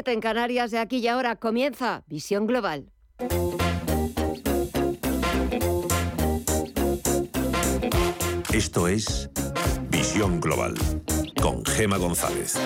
7 en Canarias, de aquí y ahora comienza Visión Global. Esto es Visión Global con Gema González.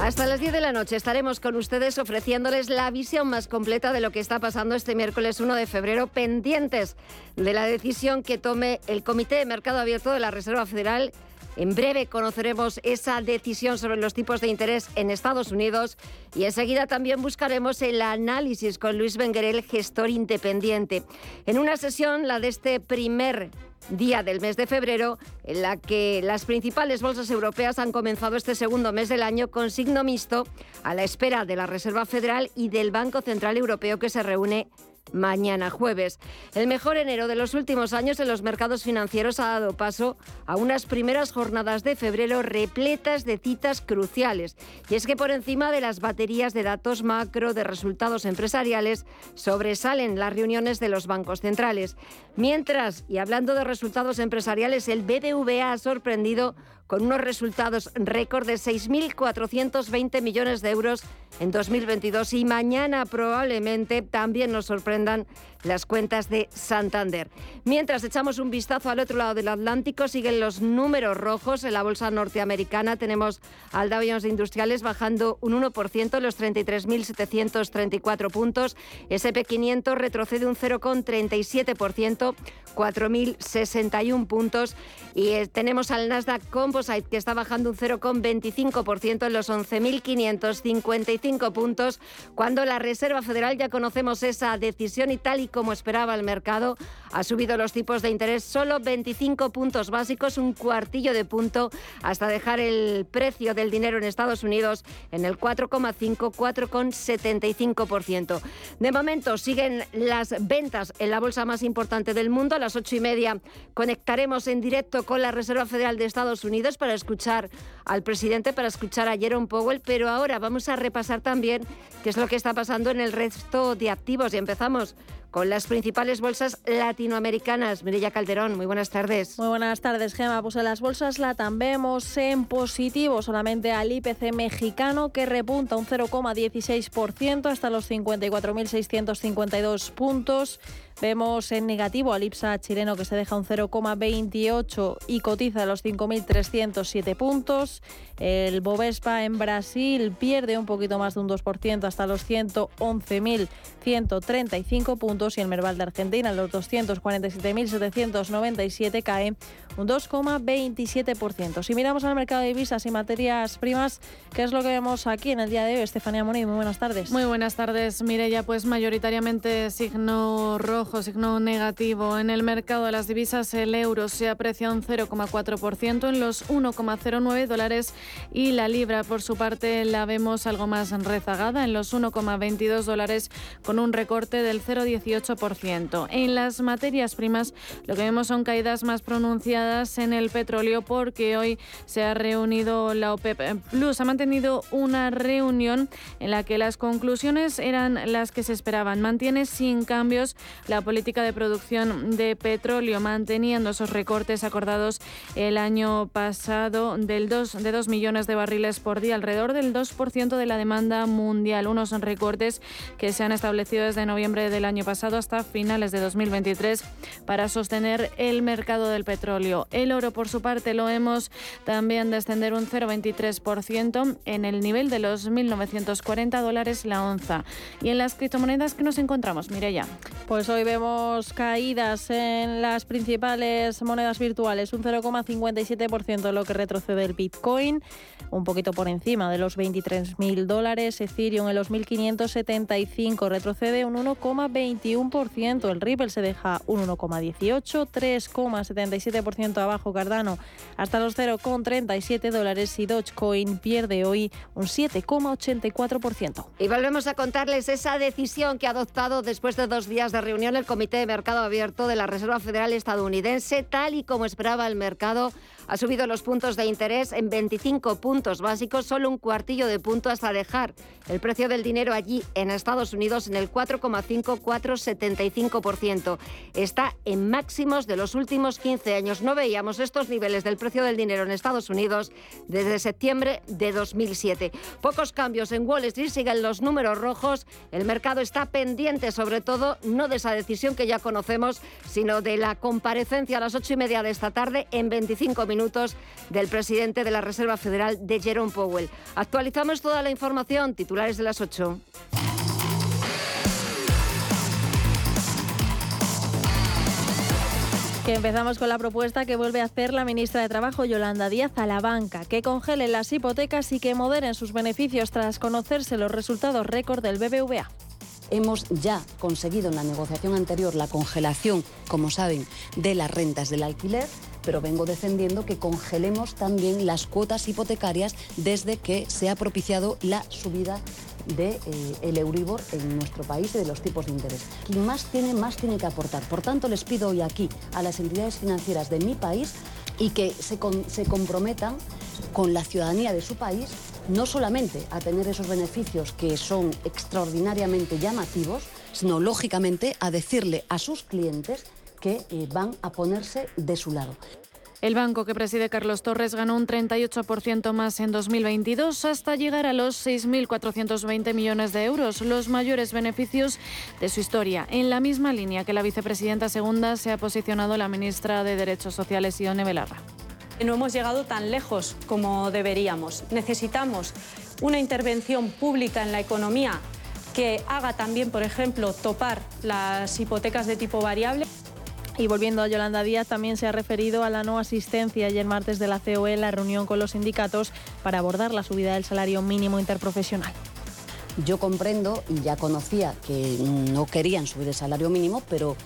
Hasta las 10 de la noche estaremos con ustedes ofreciéndoles la visión más completa de lo que está pasando este miércoles 1 de febrero, pendientes de la decisión que tome el Comité de Mercado Abierto de la Reserva Federal en breve conoceremos esa decisión sobre los tipos de interés en Estados Unidos y enseguida también buscaremos el análisis con Luis Benguerel, gestor independiente. En una sesión, la de este primer día del mes de febrero, en la que las principales bolsas europeas han comenzado este segundo mes del año con signo mixto a la espera de la Reserva Federal y del Banco Central Europeo que se reúne mañana jueves. El mejor enero de los últimos años en los mercados financieros ha dado paso a unas primeras jornadas de febrero repletas de citas cruciales. Y es que por encima de las baterías de datos macro de resultados empresariales sobresalen las reuniones de los bancos centrales. Mientras, y hablando de resultados empresariales, el BBVA ha sorprendido con unos resultados récord de 6.420 millones de euros en 2022 y mañana probablemente también nos sorprendan las cuentas de Santander. Mientras echamos un vistazo al otro lado del Atlántico, siguen los números rojos. En la bolsa norteamericana tenemos al Dow Jones Industriales bajando un 1%, los 33.734 puntos. SP500 retrocede un 0,37%, 4.061 puntos. Y eh, tenemos al Nasdaq Composite que está bajando un 0,25% en los 11.555 puntos, cuando la Reserva Federal ya conocemos esa decisión y tal y como esperaba el mercado, ha subido los tipos de interés solo 25 puntos básicos, un cuartillo de punto, hasta dejar el precio del dinero en Estados Unidos en el 4,5, 4,75%. De momento siguen las ventas en la bolsa más importante del mundo. A las ocho y media conectaremos en directo con la Reserva Federal de Estados Unidos para escuchar al presidente, para escuchar a Jerome Powell, pero ahora vamos a repasar también qué es lo que está pasando en el resto de activos y empezamos con las principales bolsas latinoamericanas. Mirella Calderón, muy buenas tardes. Muy buenas tardes, Gema. Pues en las bolsas LATAM vemos en positivo solamente al IPC mexicano que repunta un 0,16% hasta los 54.652 puntos. Vemos en negativo al IPSA chileno que se deja un 0,28 y cotiza los 5.307 puntos. El Bovespa en Brasil pierde un poquito más de un 2% hasta los 111.135 puntos y el Merval de Argentina los 247.797 cae un 2,27%. Si miramos al mercado de divisas y materias primas, ¿qué es lo que vemos aquí en el día de hoy? Estefanía Moni, muy buenas tardes. Muy buenas tardes, Mireya. Pues mayoritariamente signo rojo, signo negativo. En el mercado de las divisas, el euro se aprecia un 0,4% en los 1,09 dólares y la libra, por su parte, la vemos algo más rezagada en los 1,22 dólares con un recorte del 0,18%. En las materias primas, lo que vemos son caídas más pronunciadas en el petróleo porque hoy se ha reunido la OPEP Plus. Ha mantenido una reunión en la que las conclusiones eran las que se esperaban. Mantiene sin cambios la política de producción de petróleo, manteniendo esos recortes acordados el año pasado del 2, de 2 millones de barriles por día, alrededor del 2% de la demanda mundial. Unos recortes que se han establecido desde noviembre del año pasado hasta finales de 2023 para sostener el mercado del petróleo. El oro, por su parte, lo hemos también descender un 0,23% en el nivel de los 1.940 dólares la onza. Y en las criptomonedas que nos encontramos, Mireya. Pues hoy vemos caídas en las principales monedas virtuales, un 0,57% lo que retrocede el Bitcoin, un poquito por encima de los 23.000 dólares, Ethereum en los 1.575 retrocede un 1,21%, el Ripple se deja un 1,18, 3,77% abajo Cardano hasta los 0,37 dólares. Y Dogecoin pierde hoy un 7,84%. Y volvemos a contarles esa decisión que ha adoptado después de dos días de reunión el Comité de Mercado Abierto de la Reserva Federal estadounidense, tal y como esperaba el mercado ha subido los puntos de interés en 25 puntos básicos, solo un cuartillo de punto hasta dejar el precio del dinero allí en Estados Unidos en el 4,5, 0,75%. Está en máximos de los últimos 15 años. No veíamos estos niveles del precio del dinero en Estados Unidos desde septiembre de 2007. Pocos cambios en Wall Street, siguen los números rojos. El mercado está pendiente, sobre todo, no de esa decisión que ya conocemos, sino de la comparecencia a las ocho y media de esta tarde en 25 minutos del presidente de la Reserva Federal, de Jerome Powell. Actualizamos toda la información, titulares de las 8. Que empezamos con la propuesta que vuelve a hacer la ministra de Trabajo, Yolanda Díaz, a la banca, que congele las hipotecas y que moderen sus beneficios tras conocerse los resultados récord del BBVA. Hemos ya conseguido en la negociación anterior la congelación, como saben, de las rentas del alquiler, pero vengo defendiendo que congelemos también las cuotas hipotecarias desde que se ha propiciado la subida del de, eh, Euribor en nuestro país y de los tipos de interés. Quien más tiene, más tiene que aportar. Por tanto, les pido hoy aquí a las entidades financieras de mi país y que se, se comprometan con la ciudadanía de su país no solamente a tener esos beneficios que son extraordinariamente llamativos, sino lógicamente a decirle a sus clientes que eh, van a ponerse de su lado. El banco que preside Carlos Torres ganó un 38% más en 2022 hasta llegar a los 6.420 millones de euros, los mayores beneficios de su historia. En la misma línea que la vicepresidenta segunda se ha posicionado la ministra de Derechos Sociales, Ione Belarra. No hemos llegado tan lejos como deberíamos. Necesitamos una intervención pública en la economía que haga también, por ejemplo, topar las hipotecas de tipo variable. Y volviendo a Yolanda Díaz, también se ha referido a la no asistencia ayer martes de la COE en la reunión con los sindicatos para abordar la subida del salario mínimo interprofesional. Yo comprendo y ya conocía que no querían subir el salario mínimo, pero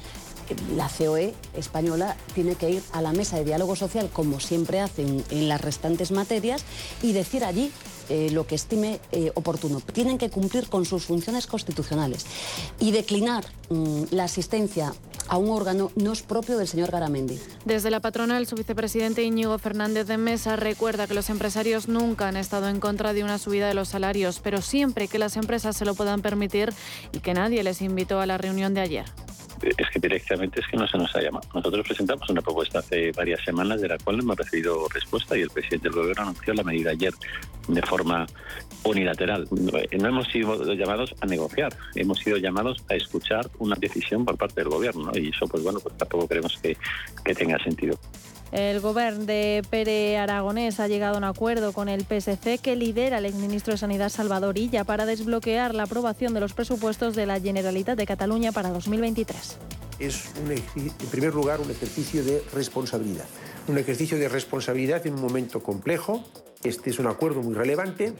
la COE española tiene que ir a la mesa de diálogo social, como siempre hacen en las restantes materias, y decir allí eh, lo que estime eh, oportuno. Tienen que cumplir con sus funciones constitucionales y declinar mm, la asistencia a un órgano no es propio del señor Garamendi. Desde la patronal, su vicepresidente Íñigo Fernández de Mesa recuerda que los empresarios nunca han estado en contra de una subida de los salarios, pero siempre que las empresas se lo puedan permitir y que nadie les invitó a la reunión de ayer es que directamente es que no se nos ha llamado. Nosotros presentamos una propuesta hace varias semanas de la cual no hemos recibido respuesta y el presidente del gobierno anunció la medida ayer de forma unilateral. No hemos sido llamados a negociar, hemos sido llamados a escuchar una decisión por parte del gobierno y eso pues bueno, pues tampoco creemos que, que tenga sentido. El gobierno de Pere Aragonés ha llegado a un acuerdo con el PSC que lidera el exministro de Sanidad Salvador Illa para desbloquear la aprobación de los presupuestos de la Generalitat de Cataluña para 2023. Es, en primer lugar, un ejercicio de responsabilidad. Un ejercicio de responsabilidad en un momento complejo. Este es un acuerdo muy relevante,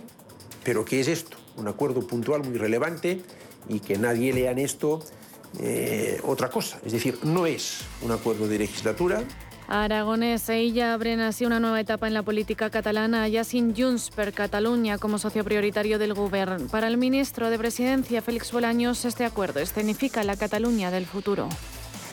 pero ¿qué es esto? Un acuerdo puntual muy relevante y que nadie lea en esto eh, otra cosa. Es decir, no es un acuerdo de legislatura, Aragonés e Illa abren así una nueva etapa en la política catalana, ya sin Junts per Cataluña como socio prioritario del Gobierno. Para el ministro de Presidencia, Félix Bolaños, este acuerdo escenifica la Cataluña del futuro.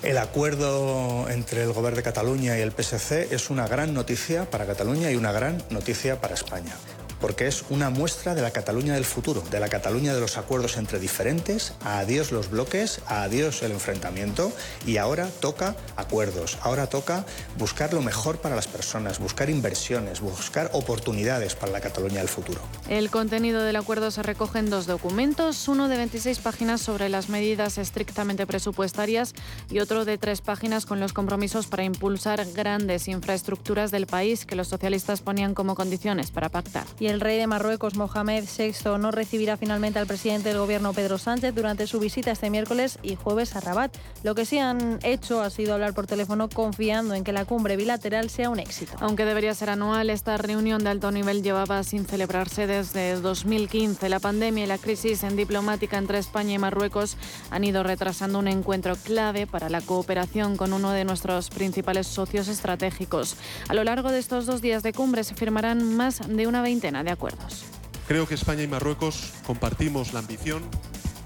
El acuerdo entre el Gobierno de Cataluña y el PSC es una gran noticia para Cataluña y una gran noticia para España porque es una muestra de la Cataluña del futuro, de la Cataluña de los acuerdos entre diferentes, adiós los bloques, adiós el enfrentamiento y ahora toca acuerdos, ahora toca buscar lo mejor para las personas, buscar inversiones, buscar oportunidades para la Cataluña del futuro. El contenido del acuerdo se recoge en dos documentos, uno de 26 páginas sobre las medidas estrictamente presupuestarias y otro de tres páginas con los compromisos para impulsar grandes infraestructuras del país que los socialistas ponían como condiciones para pactar el rey de Marruecos, Mohamed VI, no recibirá finalmente al presidente del gobierno, Pedro Sánchez, durante su visita este miércoles y jueves a Rabat. Lo que sí han hecho ha sido hablar por teléfono confiando en que la cumbre bilateral sea un éxito. Aunque debería ser anual, esta reunión de alto nivel llevaba sin celebrarse desde 2015. La pandemia y la crisis en diplomática entre España y Marruecos han ido retrasando un encuentro clave para la cooperación con uno de nuestros principales socios estratégicos. A lo largo de estos dos días de cumbre se firmarán más de una veintena de acuerdos. Creo que España y Marruecos compartimos la ambición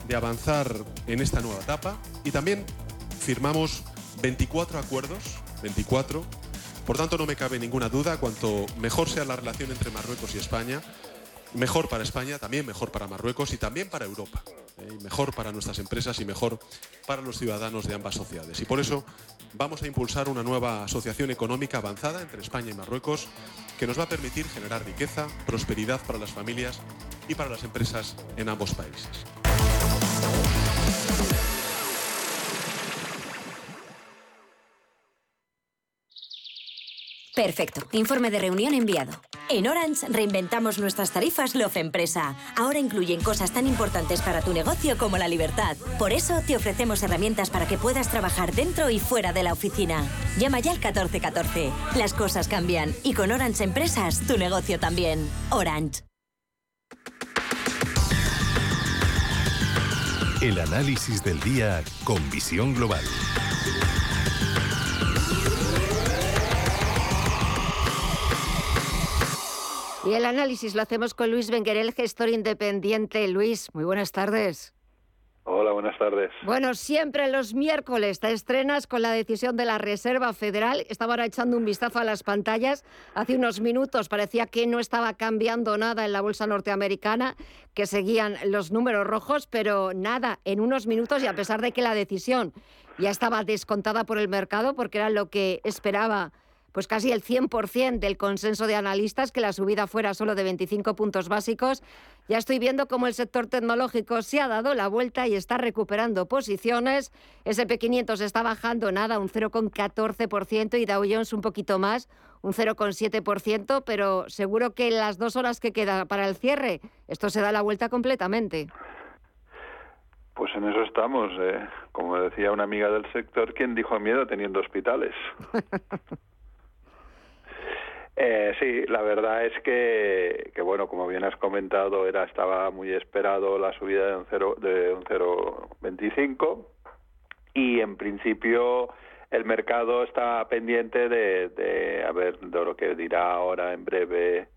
de avanzar en esta nueva etapa y también firmamos 24 acuerdos, 24. Por tanto, no me cabe ninguna duda, cuanto mejor sea la relación entre Marruecos y España, mejor para España, también mejor para Marruecos y también para Europa. ¿eh? mejor para nuestras empresas y mejor para los ciudadanos de ambas sociedades. Y por eso vamos a impulsar una nueva asociación económica avanzada entre España y Marruecos que nos va a permitir generar riqueza, prosperidad para las familias y para las empresas en ambos países. Perfecto. Informe de reunión enviado. En Orange reinventamos nuestras tarifas Love Empresa. Ahora incluyen cosas tan importantes para tu negocio como la libertad. Por eso te ofrecemos herramientas para que puedas trabajar dentro y fuera de la oficina. Llama ya al 1414. Las cosas cambian y con Orange Empresas tu negocio también. Orange. El análisis del día con visión global. Y el análisis lo hacemos con Luis Benguerel, gestor independiente. Luis, muy buenas tardes. Hola, buenas tardes. Bueno, siempre los miércoles te estrenas con la decisión de la Reserva Federal. Estaba ahora echando un vistazo a las pantallas. Hace unos minutos parecía que no estaba cambiando nada en la bolsa norteamericana, que seguían los números rojos, pero nada, en unos minutos y a pesar de que la decisión ya estaba descontada por el mercado, porque era lo que esperaba pues casi el 100% del consenso de analistas que la subida fuera solo de 25 puntos básicos. Ya estoy viendo cómo el sector tecnológico se ha dado la vuelta y está recuperando posiciones. SP500 está bajando nada, un 0,14% y Dow Jones un poquito más, un 0,7%, pero seguro que en las dos horas que queda para el cierre, esto se da la vuelta completamente. Pues en eso estamos. Eh. Como decía una amiga del sector, ¿quién dijo miedo teniendo hospitales? Eh, sí, la verdad es que, que, bueno, como bien has comentado, era estaba muy esperado la subida de un cero de un 0,25 y en principio el mercado está pendiente de, de a ver de lo que dirá ahora en breve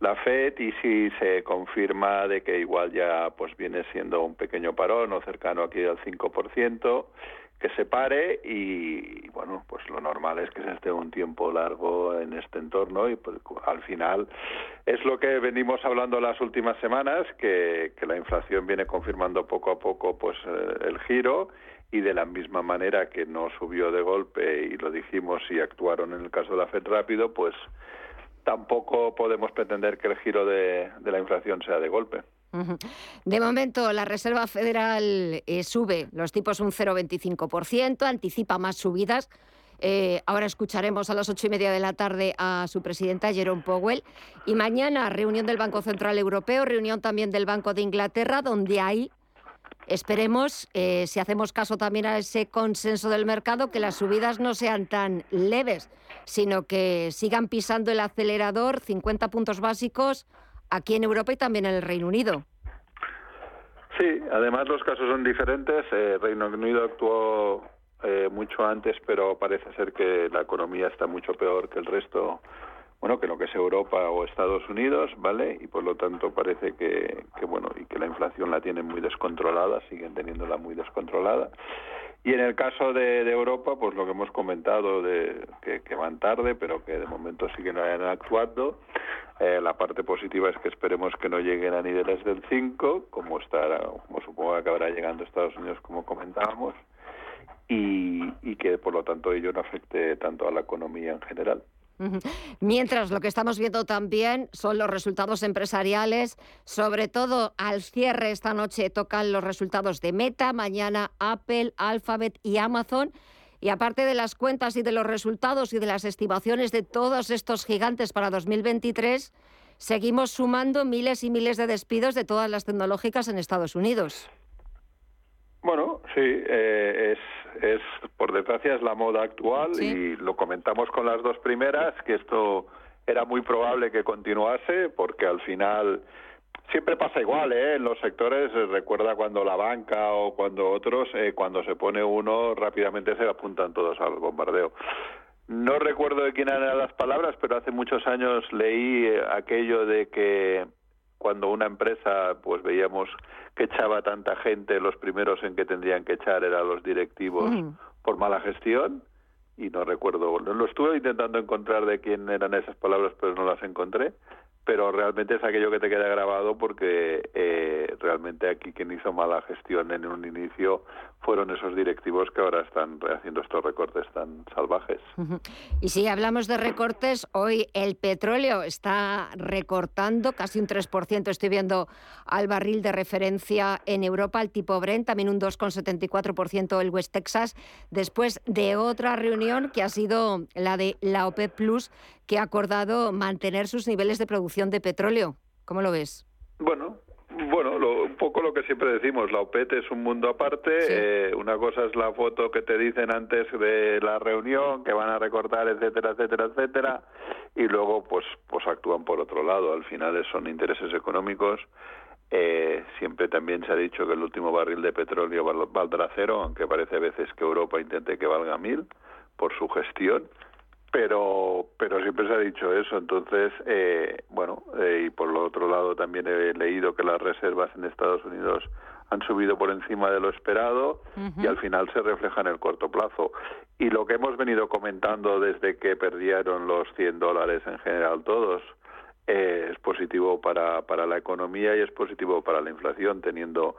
la Fed y si se confirma de que igual ya pues viene siendo un pequeño parón o cercano aquí al 5%, que se pare y, bueno, pues lo normal es que se esté un tiempo largo en este entorno y pues, al final es lo que venimos hablando las últimas semanas, que, que la inflación viene confirmando poco a poco pues eh, el giro y de la misma manera que no subió de golpe y lo dijimos y actuaron en el caso de la FED rápido, pues tampoco podemos pretender que el giro de, de la inflación sea de golpe. De momento, la Reserva Federal eh, sube los tipos un 0,25%, anticipa más subidas. Eh, ahora escucharemos a las ocho y media de la tarde a su presidenta, Jerome Powell. Y mañana, reunión del Banco Central Europeo, reunión también del Banco de Inglaterra, donde ahí esperemos, eh, si hacemos caso también a ese consenso del mercado, que las subidas no sean tan leves, sino que sigan pisando el acelerador, 50 puntos básicos aquí en Europa y también en el Reino Unido. Sí, además los casos son diferentes. Eh, Reino Unido actuó eh, mucho antes, pero parece ser que la economía está mucho peor que el resto, bueno, que lo que es Europa o Estados Unidos, ¿vale? Y por lo tanto parece que, que bueno, y que la inflación la tienen muy descontrolada, siguen teniéndola muy descontrolada. Y en el caso de, Europa, pues lo que hemos comentado, de que, van tarde, pero que de momento siguen actuando. Eh, la parte positiva es que esperemos que no lleguen a niveles del 5, como, estará, como supongo que acabará llegando Estados Unidos, como comentábamos, y que por lo tanto ello no afecte tanto a la economía en general. Mientras lo que estamos viendo también son los resultados empresariales, sobre todo al cierre esta noche tocan los resultados de Meta, mañana Apple, Alphabet y Amazon. Y aparte de las cuentas y de los resultados y de las estimaciones de todos estos gigantes para 2023, seguimos sumando miles y miles de despidos de todas las tecnológicas en Estados Unidos. Bueno, sí, eh, es, es, por desgracia, es la moda actual y lo comentamos con las dos primeras, que esto era muy probable que continuase, porque al final siempre pasa igual, ¿eh? En los sectores, eh, recuerda cuando la banca o cuando otros, eh, cuando se pone uno, rápidamente se apuntan todos al bombardeo. No recuerdo de quién eran las palabras, pero hace muchos años leí eh, aquello de que cuando una empresa, pues veíamos que echaba tanta gente, los primeros en que tendrían que echar eran los directivos mm. por mala gestión, y no recuerdo, lo estuve intentando encontrar de quién eran esas palabras, pero no las encontré, pero realmente es aquello que te queda grabado porque eh, realmente aquí quien hizo mala gestión en un inicio fueron esos directivos que ahora están haciendo estos recortes tan salvajes. Y si hablamos de recortes, hoy el petróleo está recortando casi un 3%. Estoy viendo al barril de referencia en Europa, el tipo Brent, también un 2,74% el West Texas, después de otra reunión que ha sido la de la OPEP Plus, que ha acordado mantener sus niveles de producción de petróleo. ¿Cómo lo ves? Bueno, bueno, un poco lo que siempre decimos, la OPET es un mundo aparte. Eh, una cosa es la foto que te dicen antes de la reunión, que van a recortar, etcétera, etcétera, etcétera, y luego pues, pues actúan por otro lado. Al final son intereses económicos. Eh, siempre también se ha dicho que el último barril de petróleo valdrá cero, aunque parece a veces que Europa intente que valga mil por su gestión pero pero siempre se ha dicho eso. Entonces eh, bueno eh, y por lo otro lado también he leído que las reservas en Estados Unidos han subido por encima de lo esperado y al final se refleja en el corto plazo. Y lo que hemos venido comentando desde que perdieron los 100 dólares en general todos eh, es positivo para para la economía y es positivo para la inflación teniendo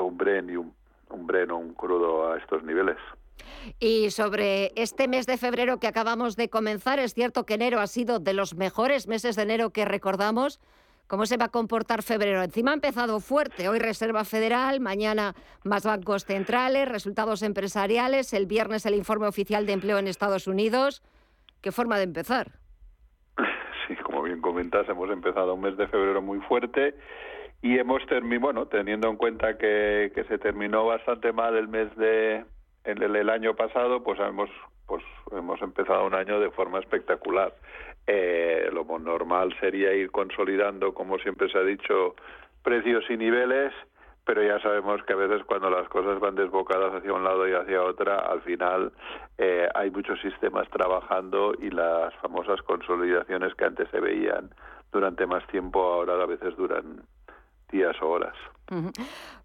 un Bren y un, un Bren o un crudo a estos niveles y sobre este mes de febrero que acabamos de comenzar, es cierto que enero ha sido de los mejores meses de enero que recordamos. ¿Cómo se va a comportar febrero? Encima ha empezado fuerte. Hoy Reserva Federal, mañana más bancos centrales, resultados empresariales, el viernes el informe oficial de empleo en Estados Unidos. ¿Qué forma de empezar? Sí, como bien comentas, hemos empezado un mes de febrero muy fuerte y hemos terminado, bueno, teniendo en cuenta que se terminó bastante mal el mes de, en el, año pasado pues hemos pues hemos empezado un año de forma espectacular eh, lo normal sería ir consolidando como siempre se ha dicho precios y niveles pero ya sabemos que a veces cuando las cosas van desbocadas hacia un lado y hacia otra, al final eh, hay muchos sistemas trabajando y las famosas consolidaciones que antes se veían durante más tiempo ahora a veces duran días o horas.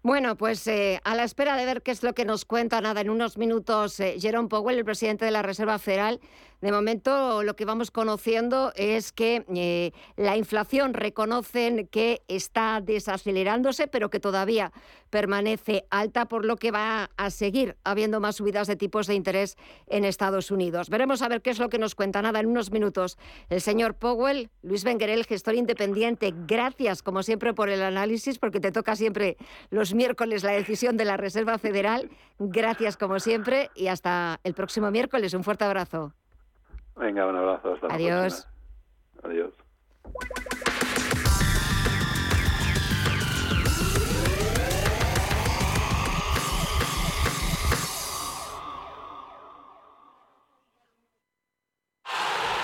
Bueno, pues eh, a la espera de ver qué es lo que nos cuenta nada en unos minutos eh, Jerome Powell, el presidente de la Reserva Federal, de momento lo que vamos conociendo es que eh, la inflación reconocen que está desacelerándose, pero que todavía permanece alta, por lo que va a seguir habiendo más subidas de tipos de interés en Estados Unidos. Veremos a ver qué es lo que nos cuenta nada en unos minutos el señor Powell, Luis Benguerel, gestor independiente. Gracias, como siempre, por el análisis, porque te toca siempre los miércoles la decisión de la Reserva Federal. Gracias, como siempre, y hasta el próximo miércoles. Un fuerte abrazo. Venga, un abrazo. Hasta Adiós. Adiós.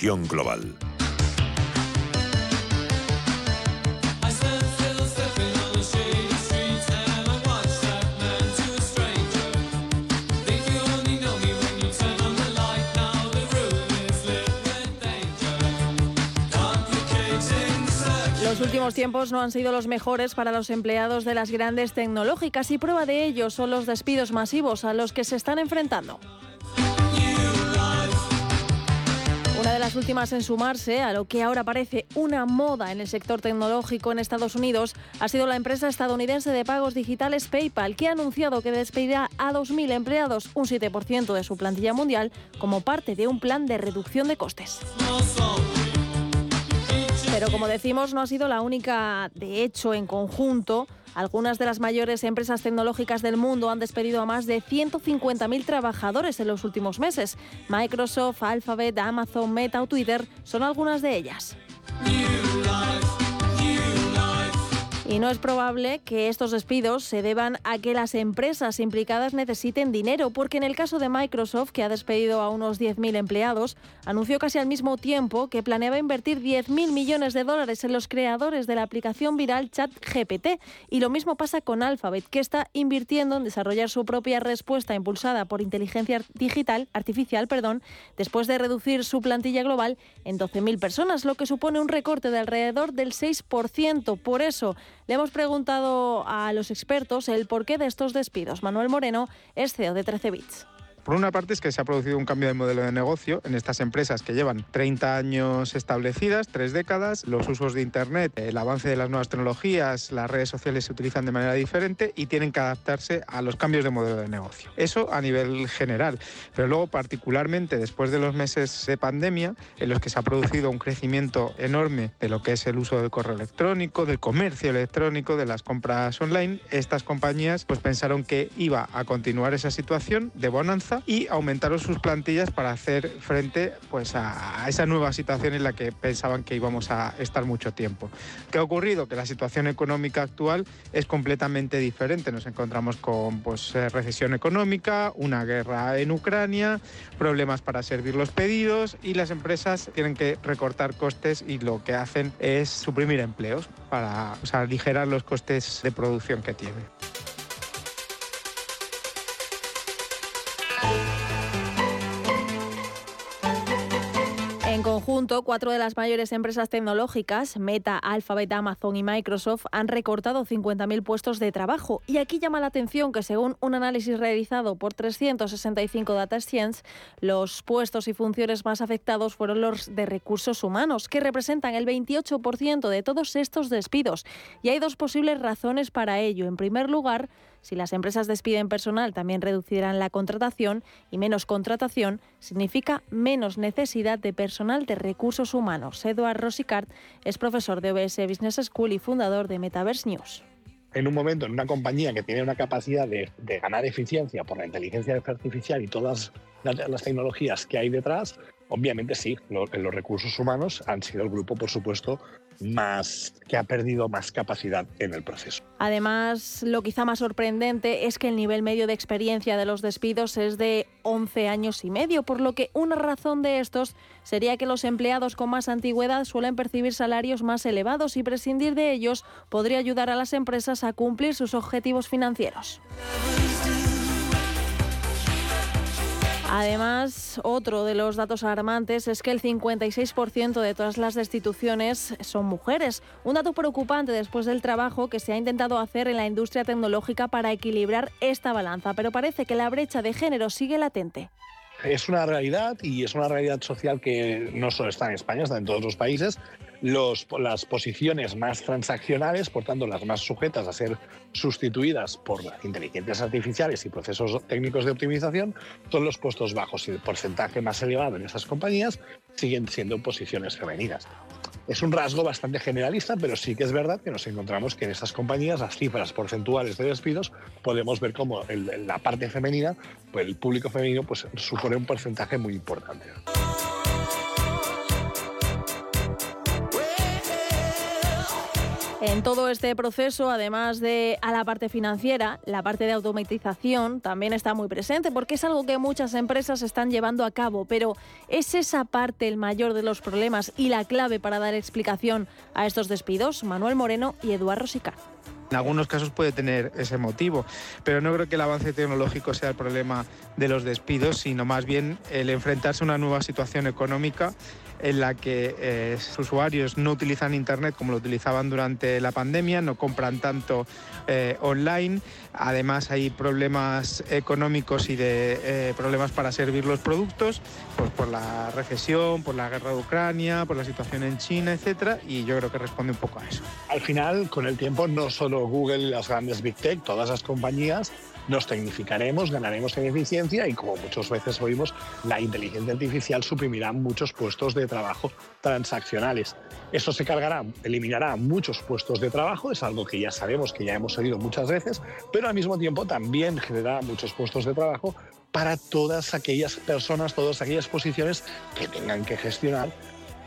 Global. Los últimos tiempos no han sido los mejores para los empleados de las grandes tecnológicas y prueba de ello son los despidos masivos a los que se están enfrentando. Las últimas en sumarse a lo que ahora parece una moda en el sector tecnológico en Estados Unidos ha sido la empresa estadounidense de pagos digitales PayPal, que ha anunciado que despedirá a 2.000 empleados, un 7% de su plantilla mundial, como parte de un plan de reducción de costes. Pero como decimos, no ha sido la única, de hecho, en conjunto. Algunas de las mayores empresas tecnológicas del mundo han despedido a más de 150.000 trabajadores en los últimos meses. Microsoft, Alphabet, Amazon, Meta o Twitter son algunas de ellas. Y no es probable que estos despidos se deban a que las empresas implicadas necesiten dinero, porque en el caso de Microsoft, que ha despedido a unos 10.000 empleados, anunció casi al mismo tiempo que planeaba invertir 10.000 millones de dólares en los creadores de la aplicación viral ChatGPT. Y lo mismo pasa con Alphabet, que está invirtiendo en desarrollar su propia respuesta impulsada por inteligencia digital, artificial, perdón, después de reducir su plantilla global en 12.000 personas, lo que supone un recorte de alrededor del 6%. Por eso, le hemos preguntado a los expertos el porqué de estos despidos. Manuel Moreno es CEO de 13 Bits. Por una parte es que se ha producido un cambio de modelo de negocio en estas empresas que llevan 30 años establecidas, tres décadas, los usos de Internet, el avance de las nuevas tecnologías, las redes sociales se utilizan de manera diferente y tienen que adaptarse a los cambios de modelo de negocio. Eso a nivel general, pero luego particularmente después de los meses de pandemia en los que se ha producido un crecimiento enorme de lo que es el uso del correo electrónico, del comercio electrónico, de las compras online, estas compañías pues pensaron que iba a continuar esa situación de bonanza y aumentaron sus plantillas para hacer frente pues, a, esa nueva situación en la que pensaban que íbamos a estar mucho tiempo. ¿Qué ha ocurrido? Que la situación económica actual es completamente diferente. Nos encontramos con pues, eh, recesión económica, una guerra en Ucrania, problemas para servir los pedidos y las empresas tienen que recortar costes y lo que hacen es suprimir empleos para aligerar los costes de producción que tienen. En conjunto, cuatro de las mayores empresas tecnológicas, Meta, Alphabet, Amazon y Microsoft, han recortado 50.000 puestos de trabajo. Y aquí llama la atención que según un análisis realizado por 365 Data Science, los puestos y funciones más afectados fueron los de recursos humanos, que representan el 28% de todos estos despidos. Y hay dos posibles razones para ello. En primer lugar, si las empresas despiden personal, también reducirán la contratación y menos contratación significa menos necesidad de personal de recursos humanos. Eduard Rosicart es profesor de OBS Business School y fundador de Metaverse News en un momento en una compañía que tiene una capacidad de, ganar eficiencia por la inteligencia artificial y todas las, tecnologías que hay detrás, obviamente sí, los recursos humanos han sido el grupo, por supuesto, más que ha perdido más capacidad en el proceso. Además, lo quizá más sorprendente es que el nivel medio de experiencia de los despidos es de 11 años y medio, por lo que una razón de estos sería que los empleados con más antigüedad suelen percibir salarios más elevados y prescindir de ellos podría ayudar a las empresas a cumplir sus objetivos financieros. Además, otro de los datos alarmantes es que el 56% de todas las destituciones son mujeres. Un dato preocupante después del trabajo que se ha intentado hacer en la industria tecnológica para equilibrar esta balanza, pero parece que la brecha de género sigue latente. Es una realidad y es una realidad social que no solo está en España, está en todos los países las posiciones más transaccionales, por tanto las más sujetas a ser sustituidas por inteligencias artificiales y procesos técnicos de optimización, son los puestos bajos y el porcentaje más elevado en esas compañías siguen siendo posiciones femeninas. Es un rasgo bastante generalista, pero sí que es verdad que nos encontramos que en esas compañías las cifras porcentuales de despidos podemos ver como la parte femenina, pues el público femenino, pues supone un porcentaje muy importante. En todo este proceso, además de a la parte financiera, la parte de automatización también está muy presente porque es algo que muchas empresas están llevando a cabo, pero ¿es esa parte el mayor de los problemas y la clave para dar explicación a estos despidos? Manuel Moreno y Eduardo Sicar. En algunos casos puede tener ese motivo, pero no creo que el avance tecnológico sea el problema de los despidos, sino más bien el enfrentarse a una nueva situación económica en la que eh, usuarios no utilizan Internet como lo utilizaban durante la pandemia, no compran tanto eh, online, además hay problemas económicos y de eh, problemas para servir los productos, pues por la recesión, por la guerra de Ucrania, por la situación en China, etcétera, y yo creo que responde un poco a eso. Al final, con el tiempo, no solo Google y las grandes Big Tech, todas las compañías nos tecnificaremos, ganaremos en eficiencia y como muchas veces oímos, la inteligencia artificial suprimirá muchos puestos de trabajo transaccionales. Eso se cargará, eliminará muchos puestos de trabajo, es algo que ya sabemos, que ya hemos oído muchas veces, pero al mismo tiempo también generará muchos puestos de trabajo para todas aquellas personas, todas aquellas posiciones que tengan que gestionar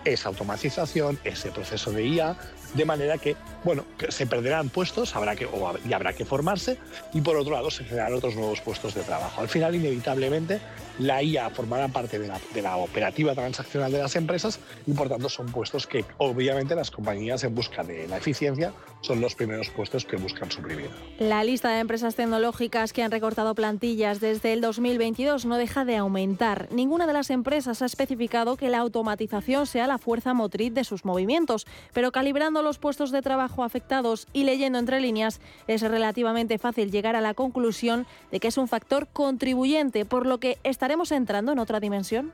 esa automatización, ese proceso de IA, de manera que bueno, se perderán puestos habrá que, y habrá que formarse y por otro lado se crearán otros nuevos puestos de trabajo. Al final, inevitablemente, la IA formará parte de la, de la, operativa transaccional de las empresas y por tanto son puestos que obviamente las compañías en busca de la eficiencia son los primeros puestos que buscan suprimir. La lista de empresas tecnológicas que han recortado plantillas desde el 2022 no deja de aumentar. Ninguna de las empresas ha especificado que la automatización sea la fuerza motriz de sus movimientos, pero calibrando los puestos de trabajo afectados y leyendo entre líneas es relativamente fácil llegar a la conclusión de que es un factor contribuyente, por lo que estaremos entrando en otra dimensión.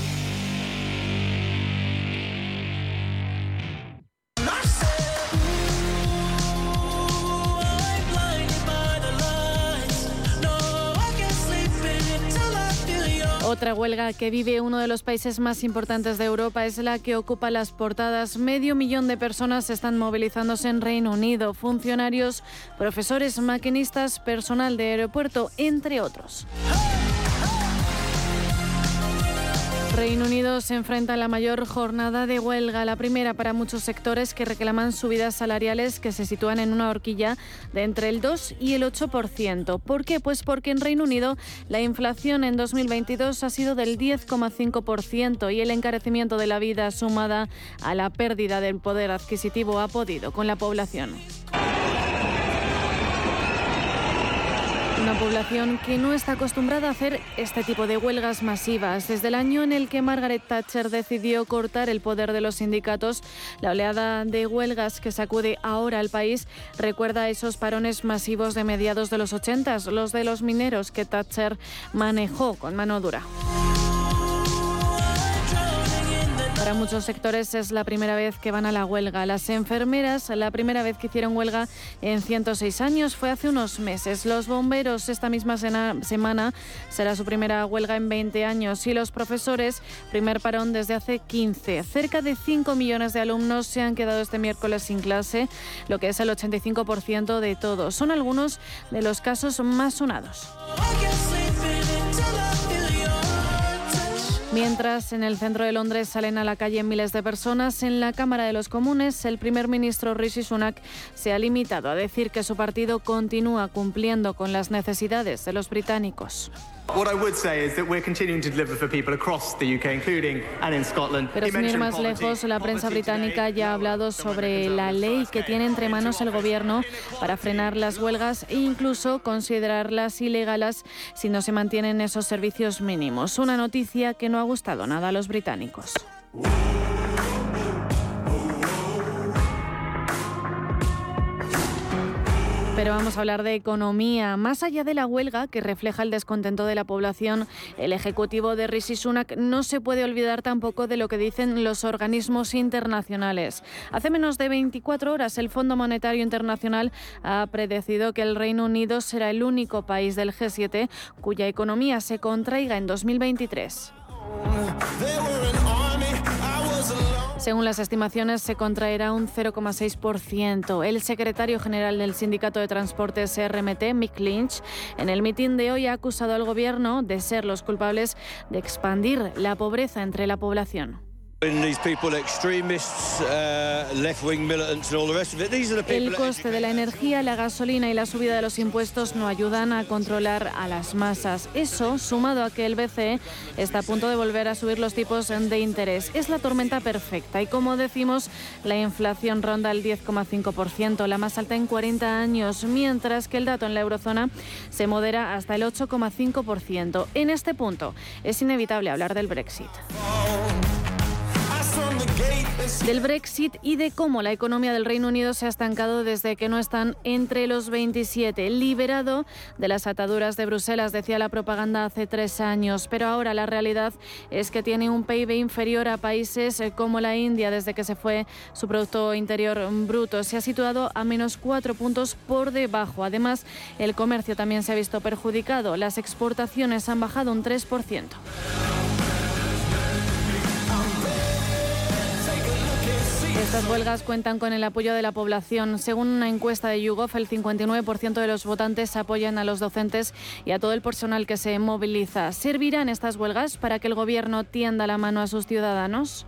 Otra huelga que vive uno de los países más importantes de Europa es la que ocupa las portadas. Medio millón de personas están movilizándose en Reino Unido, funcionarios, profesores, maquinistas, personal de aeropuerto, entre otros. Reino Unido se enfrenta a la mayor jornada de huelga, la primera para muchos sectores que reclaman subidas salariales que se sitúan en una horquilla de entre el 2 y el 8%. ¿Por qué? Pues porque en Reino Unido la inflación en 2022 ha sido del 10,5% y el encarecimiento de la vida sumada a la pérdida del poder adquisitivo ha podido con la población. Una población que no está acostumbrada a hacer este tipo de huelgas masivas. Desde el año en el que Margaret Thatcher decidió cortar el poder de los sindicatos, la oleada de huelgas que sacude ahora al país recuerda esos parones masivos de mediados de los 80, los de los mineros que Thatcher manejó con mano dura. Para muchos sectores es la primera vez que van a la huelga. Las enfermeras, la primera vez que hicieron huelga en 106 años fue hace unos meses. Los bomberos esta misma semana será su primera huelga en 20 años y los profesores, primer parón desde hace 15. Cerca de 5 millones de alumnos se han quedado este miércoles sin clase, lo que es el 85% de todos. Son algunos de los casos más sonados. Mientras en el centro de Londres salen a la calle miles de personas, en la Cámara de los Comunes el primer ministro Rishi Sunak se ha limitado a decir que su partido continúa cumpliendo con las necesidades de los británicos. Pero sin ir más lejos, la prensa británica ya ha hablado sobre la ley que tiene entre manos el gobierno para frenar las huelgas e incluso considerarlas ilegales si no se mantienen esos servicios mínimos. Una noticia que no ha gustado nada a los británicos. Pero vamos a hablar de economía. Más allá de la huelga, que refleja el descontento de la población, el ejecutivo de Rishi Sunak no se puede olvidar tampoco de lo que dicen los organismos internacionales. Hace menos de 24 horas, el Fondo Monetario Internacional ha predecido que el Reino Unido será el único país del G7 cuya economía se contraiga en 2023. Según las estimaciones, se contraerá un 0,6%. El secretario general del Sindicato de Transportes RMT, Mick Lynch, en el mitin de hoy ha acusado al gobierno de ser los culpables de expandir la pobreza entre la población. El coste de la energía, la gasolina y la subida de los impuestos no ayudan a controlar a las masas. Eso, sumado a que el BCE está a punto de volver a subir los tipos de interés, es la tormenta perfecta. Y como decimos, la inflación ronda el 10,5%, la más alta en 40 años, mientras que el dato en la eurozona se modera hasta el 8,5%. En este punto, es inevitable hablar del Brexit. Del Brexit y de cómo la economía del Reino Unido se ha estancado desde que no están entre los 27. Liberado de las ataduras de Bruselas, decía la propaganda hace tres años, pero ahora la realidad es que tiene un PIB inferior a países eh, como la India desde que se fue su Producto Interior Bruto. Se ha situado a menos cuatro puntos por debajo. Además, el comercio también se ha visto perjudicado. Las exportaciones han bajado un 3%. Estas huelgas cuentan con el apoyo de la población. Según una encuesta de YouGov, el 59% de los votantes apoyan a los docentes y a todo el personal que se moviliza. ¿Servirán estas huelgas para que el gobierno tienda la mano a sus ciudadanos?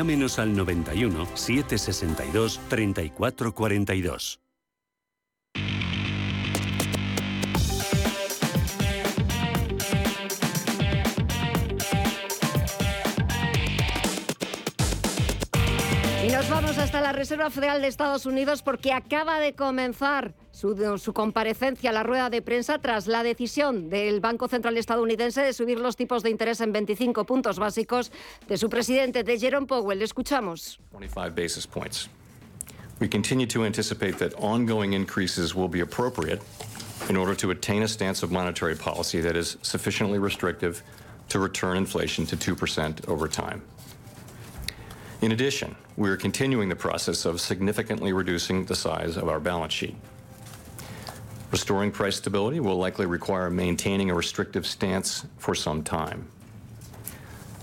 llámenos al 91 762 3442. Y nos vamos hasta la Reserva Federal de Estados Unidos porque acaba de comenzar su, su, comparecencia a la rueda de prensa tras la decisión del Banco Central estadounidense de subir los tipos de interés en 25 puntos básicos de su presidente, de Jerome Powell. Le Escuchamos. 25 basis points. We continue to anticipate that ongoing increases will be appropriate in order to attain a stance of monetary policy that is sufficiently restrictive to return inflation to 2% over time. In addition, we are continuing the process of significantly reducing the size of our balance sheet. Restoring price stability will likely require maintaining a restrictive stance for some time.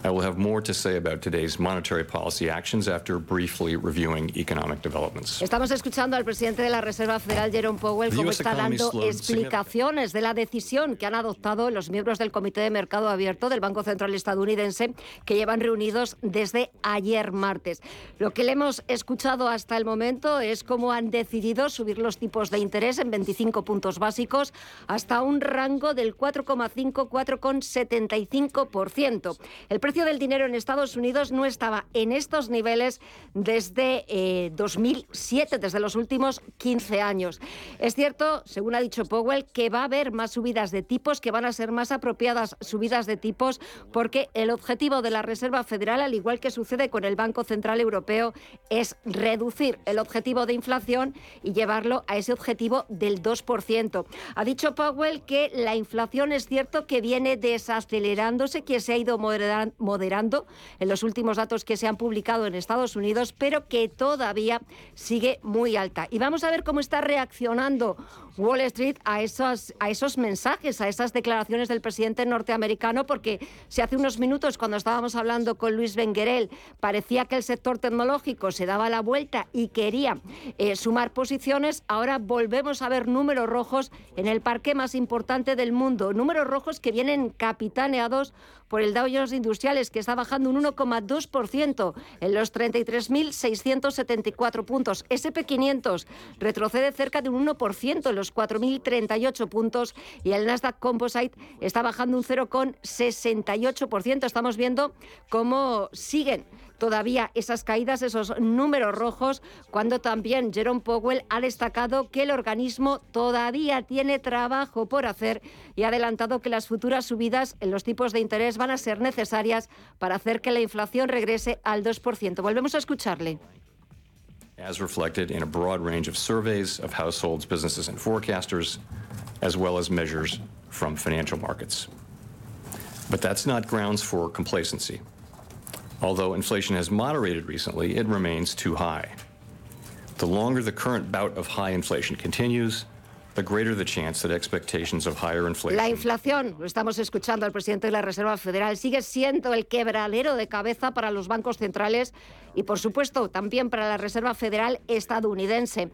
I will have more to say about today's monetary policy actions after briefly reviewing economic developments. Estamos escuchando al presidente de la Reserva Federal, Jerome Powell, cómo está dando explicaciones de la decisión que han adoptado los miembros del Comité de Mercado Abierto del Banco Central estadounidense, que llevan reunidos desde ayer martes. Lo que le hemos escuchado hasta el momento es cómo han decidido subir los tipos de interés en 25 puntos básicos hasta un rango del 4,5-4,75%. El precio del dinero en Estados Unidos no estaba en estos niveles desde eh, 2007, desde los últimos 15 años. Es cierto, según ha dicho Powell, que va a haber más subidas de tipos, que van a ser más apropiadas subidas de tipos, porque el objetivo de la Reserva Federal, al igual que sucede con el Banco Central Europeo, es reducir el objetivo de inflación y llevarlo a ese objetivo del 2%. Ha dicho Powell que la inflación es cierto que viene desacelerándose, que se ha ido moderando moderando en los últimos datos que se han publicado en Estados Unidos, pero que todavía sigue muy alta. Y vamos a ver cómo está reaccionando Wall Street a esos, a esos mensajes, a esas declaraciones del presidente norteamericano, porque si hace unos minutos, cuando estábamos hablando con Luis Benguerel, parecía que el sector tecnológico se daba la vuelta y quería eh, sumar posiciones, ahora volvemos a ver números rojos en el parque más importante del mundo, números rojos que vienen capitaneados por el Dow Jones Industriales, que está bajando un 1,2% en los 33.674 puntos. SP500 retrocede cerca de un 1% en los 4.038 puntos y el Nasdaq Composite está bajando un 0,68%. Estamos viendo cómo siguen todavía esas caídas, esos números rojos, cuando también Jerome Powell ha destacado que el organismo todavía tiene trabajo por hacer y ha adelantado que las futuras subidas en los tipos de interés van a ser necesarias para hacer que la inflación regrese al 2%. Volvemos a escucharle. As reflected in a broad range of surveys of households, businesses, and forecasters, as well as measures from financial markets. But that's not grounds for complacency. Although inflation has moderated recently, it remains too high. The longer the current bout of high inflation continues, La inflación, lo estamos escuchando al presidente de la Reserva Federal, sigue siendo el quebradero de cabeza para los bancos centrales y, por supuesto, también para la Reserva Federal estadounidense.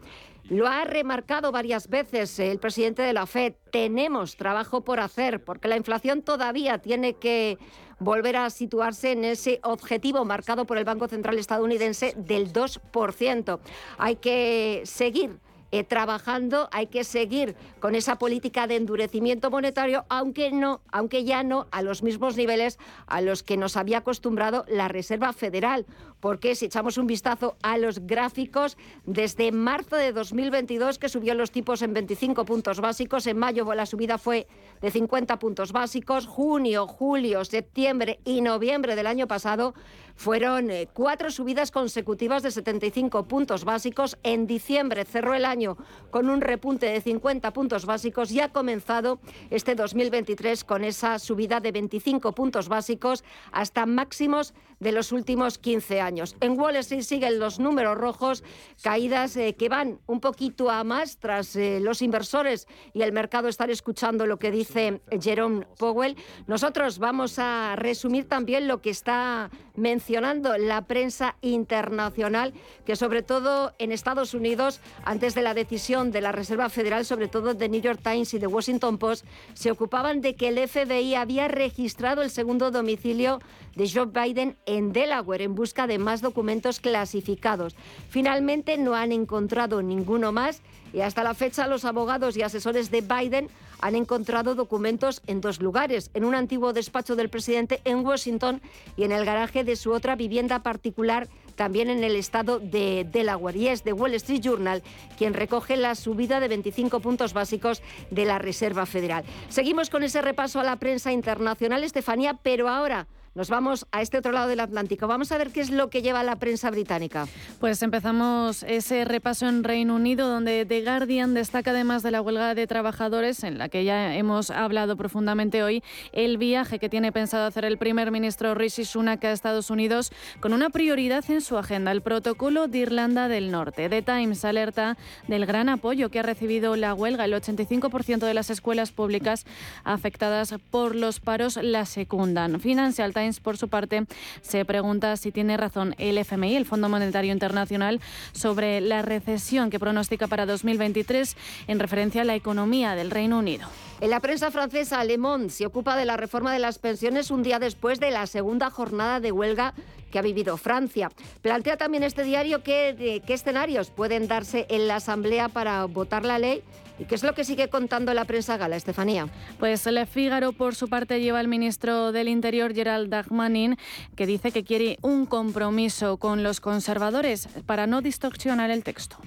Lo ha remarcado varias veces el presidente de la Fed. Tenemos trabajo por hacer porque la inflación todavía tiene que volver a situarse en ese objetivo marcado por el Banco Central estadounidense del 2%. Hay que seguir eh, trabajando, hay que seguir con esa política de endurecimiento monetario, aunque no, aunque ya no a los mismos niveles a los que nos había acostumbrado la Reserva Federal, porque si echamos un vistazo a los gráficos desde marzo de 2022 que subió los tipos en 25 puntos básicos, en mayo la subida fue de 50 puntos básicos, junio, julio, septiembre y noviembre del año pasado fueron eh, cuatro subidas consecutivas de 75 puntos básicos. En diciembre cerró el año con un repunte de 50 puntos básicos y ha comenzado este 2023 con esa subida de 25 puntos básicos hasta máximos de los últimos 15 años. En Wall Street siguen los números rojos, caídas eh, que van un poquito a más tras eh, los inversores y el mercado estar escuchando lo que dice Jerome Powell. Nosotros vamos a resumir también lo que está mencionando la prensa internacional, que sobre todo en Estados Unidos, antes de la decisión de la Reserva Federal, sobre todo de New York Times y de Washington Post, se ocupaban de que el FBI había registrado el segundo domicilio de Joe Biden en Delaware en busca de más documentos clasificados. Finalmente no han encontrado ninguno más y hasta la fecha los abogados y asesores de Biden han encontrado documentos en dos lugares, en un antiguo despacho del presidente en Washington y en el garaje de su otra vivienda particular también en el estado de Delaware. Y es The Wall Street Journal quien recoge la subida de 25 puntos básicos de la Reserva Federal. Seguimos con ese repaso a la prensa internacional, Estefanía, pero ahora nos vamos a este otro lado del Atlántico. Vamos a ver qué es lo que lleva la prensa británica. Pues empezamos ese repaso en Reino Unido, donde The Guardian destaca además de la huelga de trabajadores, en la que ya hemos hablado profundamente hoy, el viaje que tiene pensado hacer el primer ministro Rishi Sunak a Estados Unidos con una prioridad en su agenda, el protocolo de Irlanda del Norte. The Times alerta del gran apoyo que ha recibido la huelga. El 85% de las escuelas públicas afectadas por los paros la secundan. Financial Times por su parte, se pregunta si tiene razón el FMI, el Fondo Monetario Internacional, sobre la recesión que pronostica para 2023 en referencia a la economía del Reino Unido. En la prensa francesa, Le Monde se ocupa de la reforma de las pensiones un día después de la segunda jornada de huelga que ha vivido Francia. Plantea también este diario qué escenarios pueden darse en la Asamblea para votar la ley ¿Y qué es lo que sigue contando la prensa gala, Estefanía? Pues Le Figaro, por su parte, lleva al ministro del Interior, Gerald Dagmanin, que dice que quiere un compromiso con los conservadores para no distorsionar el texto.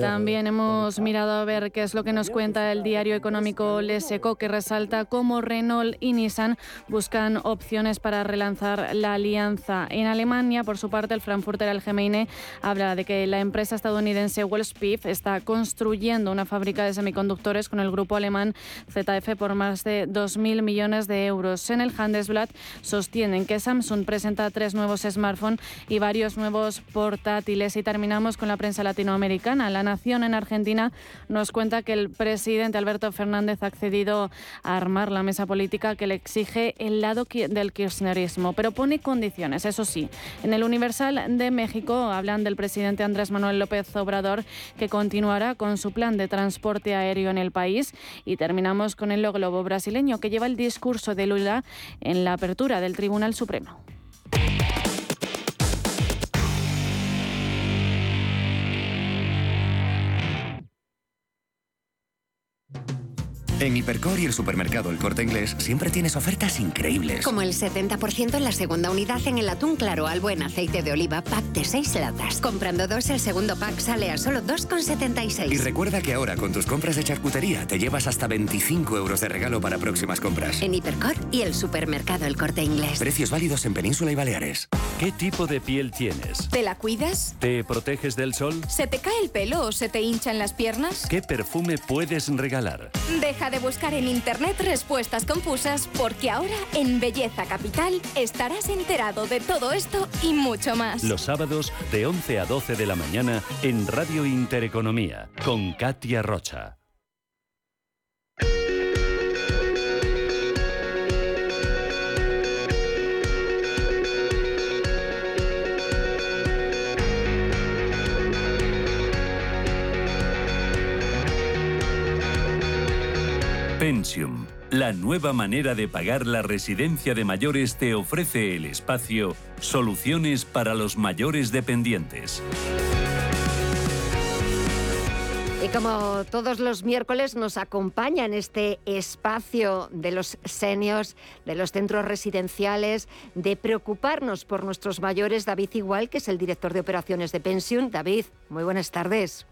También hemos mirado a ver qué es lo que nos cuenta el diario económico Les Eco, que resalta cómo Renault y Nissan buscan opciones para relanzar la alianza. En Alemania, por su parte, el Frankfurter Allgemeine habla de que la empresa estadounidense Wolfspeed está construyendo una fábrica de semiconductores con el grupo alemán ZF por más de 2.000 millones de euros. En el Handelsblatt sostienen que Samsung presenta tres nuevos smartphones y varios nuevos portátiles. Y terminamos con la prensa latinoamericana. La Nación en Argentina nos cuenta que el presidente Alberto Fernández ha accedido a armar la mesa política que le exige el lado del kirchnerismo, pero pone condiciones, eso sí. En el Universal de México hablan del presidente Andrés Manuel López Obrador que continuará con su plan de transporte aéreo en el país y terminamos con el globo brasileño que lleva el discurso de Lula en la apertura del Tribunal Supremo. En Hipercor y el supermercado El Corte Inglés siempre tienes ofertas increíbles. Como el 70% en la segunda unidad en el atún claro al buen aceite de oliva pack de 6 latas. Comprando dos, el segundo pack sale a solo 2,76. Y recuerda que ahora con tus compras de charcutería te llevas hasta 25 euros de regalo para próximas compras. En Hipercor y el supermercado El Corte Inglés. Precios válidos en Península y Baleares. ¿Qué tipo de piel tienes? ¿Te la cuidas? ¿Te proteges del sol? ¿Se te cae el pelo o se te hinchan las piernas? ¿Qué perfume puedes regalar? Deja de buscar en internet respuestas confusas porque ahora en Belleza Capital estarás enterado de todo esto y mucho más. Los sábados de 11 a 12 de la mañana en Radio Intereconomía con Katia Rocha. Pensium, la nueva manera de pagar la residencia de mayores te ofrece el espacio Soluciones para los mayores dependientes. Y como todos los miércoles nos acompaña en este espacio de los seniors, de los centros residenciales, de preocuparnos por nuestros mayores, David Igual, que es el director de operaciones de Pensión. David, muy buenas tardes.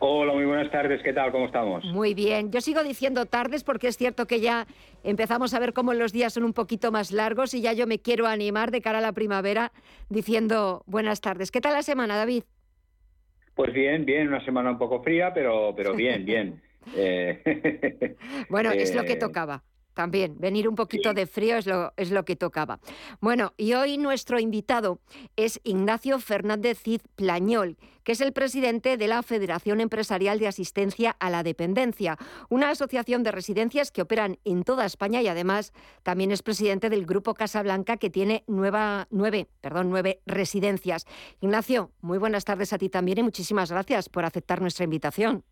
Hola, muy buenas tardes. ¿Qué tal? ¿Cómo estamos? Muy bien. Yo sigo diciendo tardes porque es cierto que ya empezamos a ver cómo los días son un poquito más largos y ya yo me quiero animar de cara a la primavera diciendo buenas tardes. ¿Qué tal la semana, David? Pues bien, bien. Una semana un poco fría, pero, pero bien, bien. Eh, bueno, es lo que eh, tocaba también. Venir un poquito de frío es lo, es lo que tocaba. Bueno, y hoy nuestro invitado es Ignacio Fernández Cid Plañol, que es el presidente de la Federación Empresarial de Asistencia a la Dependencia, una asociación de residencias que operan en toda España y además también es presidente del Grupo Casablanca, que tiene nueva, nueve, perdón, nueve residencias. Ignacio, muy buenas tardes a ti también y muchísimas gracias por aceptar nuestra invitación.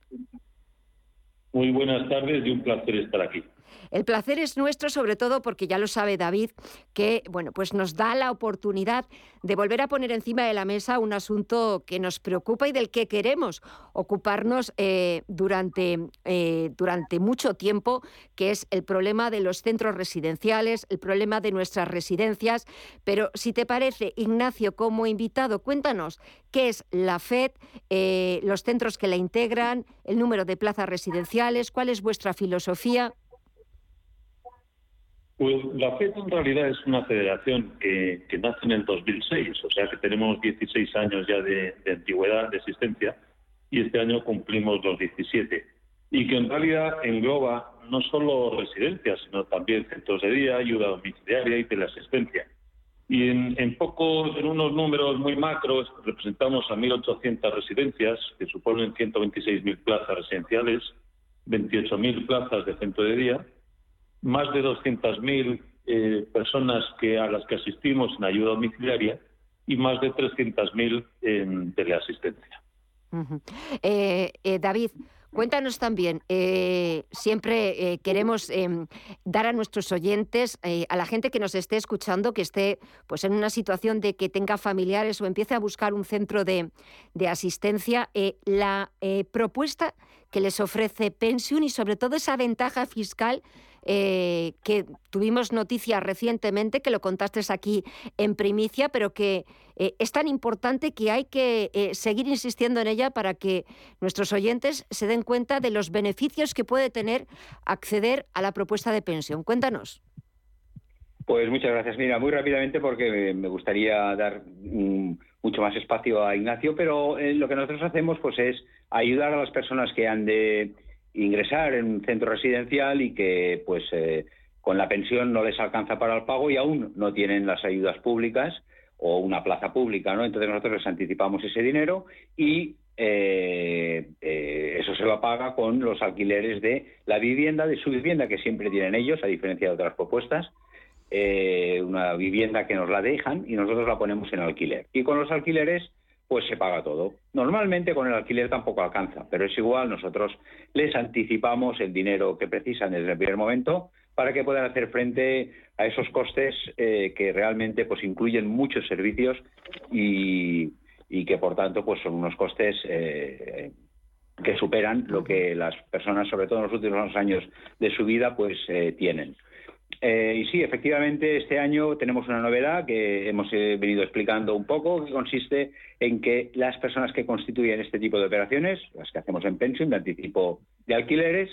Muy buenas tardes y un placer estar aquí. El placer es nuestro, sobre todo porque ya lo sabe David, que bueno, pues nos da la oportunidad de volver a poner encima de la mesa un asunto que nos preocupa y del que queremos ocuparnos eh, durante, eh, durante mucho tiempo, que es el problema de los centros residenciales, el problema de nuestras residencias. Pero si te parece, Ignacio, como invitado, cuéntanos qué es la FED, eh, los centros que la integran, el número de plazas residenciales, cuál es vuestra filosofía. Pues la FED en realidad es una federación que, nace en el 2006, o sea que tenemos 16 años ya de, antigüedad, de existencia, y este año cumplimos los 17. Y que en realidad engloba no solo residencias, sino también centros de día, ayuda domiciliaria y teleasistencia. Y en, en pocos, en unos números muy macros, representamos a 1.800 residencias, que suponen 126.000 plazas residenciales, 28.000 plazas de centro de día, más de 200.000 eh, personas que, a las que asistimos en ayuda domiciliaria y más de 300.000 en teleasistencia. Eh, eh, David, Cuéntanos también, siempre queremos em, dar a nuestros oyentes, a la gente que nos esté escuchando, que esté pues, en una situación de que tenga familiares o empiece a buscar un centro de, de asistencia, la propuesta que les ofrece Pensión y sobre todo esa ventaja fiscal eh, que tuvimos noticias recientemente, que lo contaste aquí en primicia, pero que eh, es tan importante que hay que eh, seguir insistiendo en ella para que nuestros oyentes se den cuenta de los beneficios que puede tener acceder a la propuesta de pensión. Cuéntanos. Pues muchas gracias. Mira, muy rápidamente porque me gustaría dar mm, mucho más espacio a Ignacio, pero lo que nosotros hacemos pues es ayudar a las personas que han de ingresar en un centro residencial y que pues eh, con la pensión no les alcanza para el pago y aún no tienen las ayudas públicas o una plaza pública, ¿no? Entonces nosotros les anticipamos ese dinero y eh, eh, eso se lo paga con los alquileres de la vivienda, de su vivienda que siempre tienen ellos, a diferencia de otras propuestas, una vivienda que nos la dejan y nosotros la ponemos en alquiler. Y con los alquileres pues se paga todo. Normalmente con el alquiler tampoco alcanza, pero es igual, nosotros les anticipamos el dinero que precisan desde el primer momento para que puedan hacer frente a esos costes eh, que realmente pues incluyen muchos servicios y, que por tanto pues son unos costes eh, que superan lo que las personas, sobre todo en los últimos años de su vida, pues eh, tienen. Eh, y sí, efectivamente, este año tenemos una novedad que hemos eh, venido explicando un poco, que consiste en que las personas que constituyen este tipo de operaciones, las que hacemos en pensión, de anticipo de alquileres,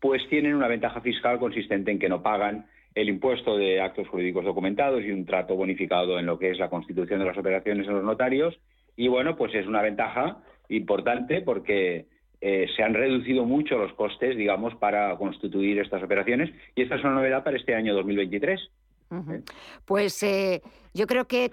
pues tienen una ventaja fiscal consistente en que no pagan el impuesto de actos jurídicos documentados y un trato bonificado en lo que es la constitución de las operaciones en los notarios. Y bueno, pues es una ventaja importante porque eh, se han reducido mucho los costes, digamos, para constituir estas operaciones y esta es una novedad para este año 2023. Pues eh, yo creo que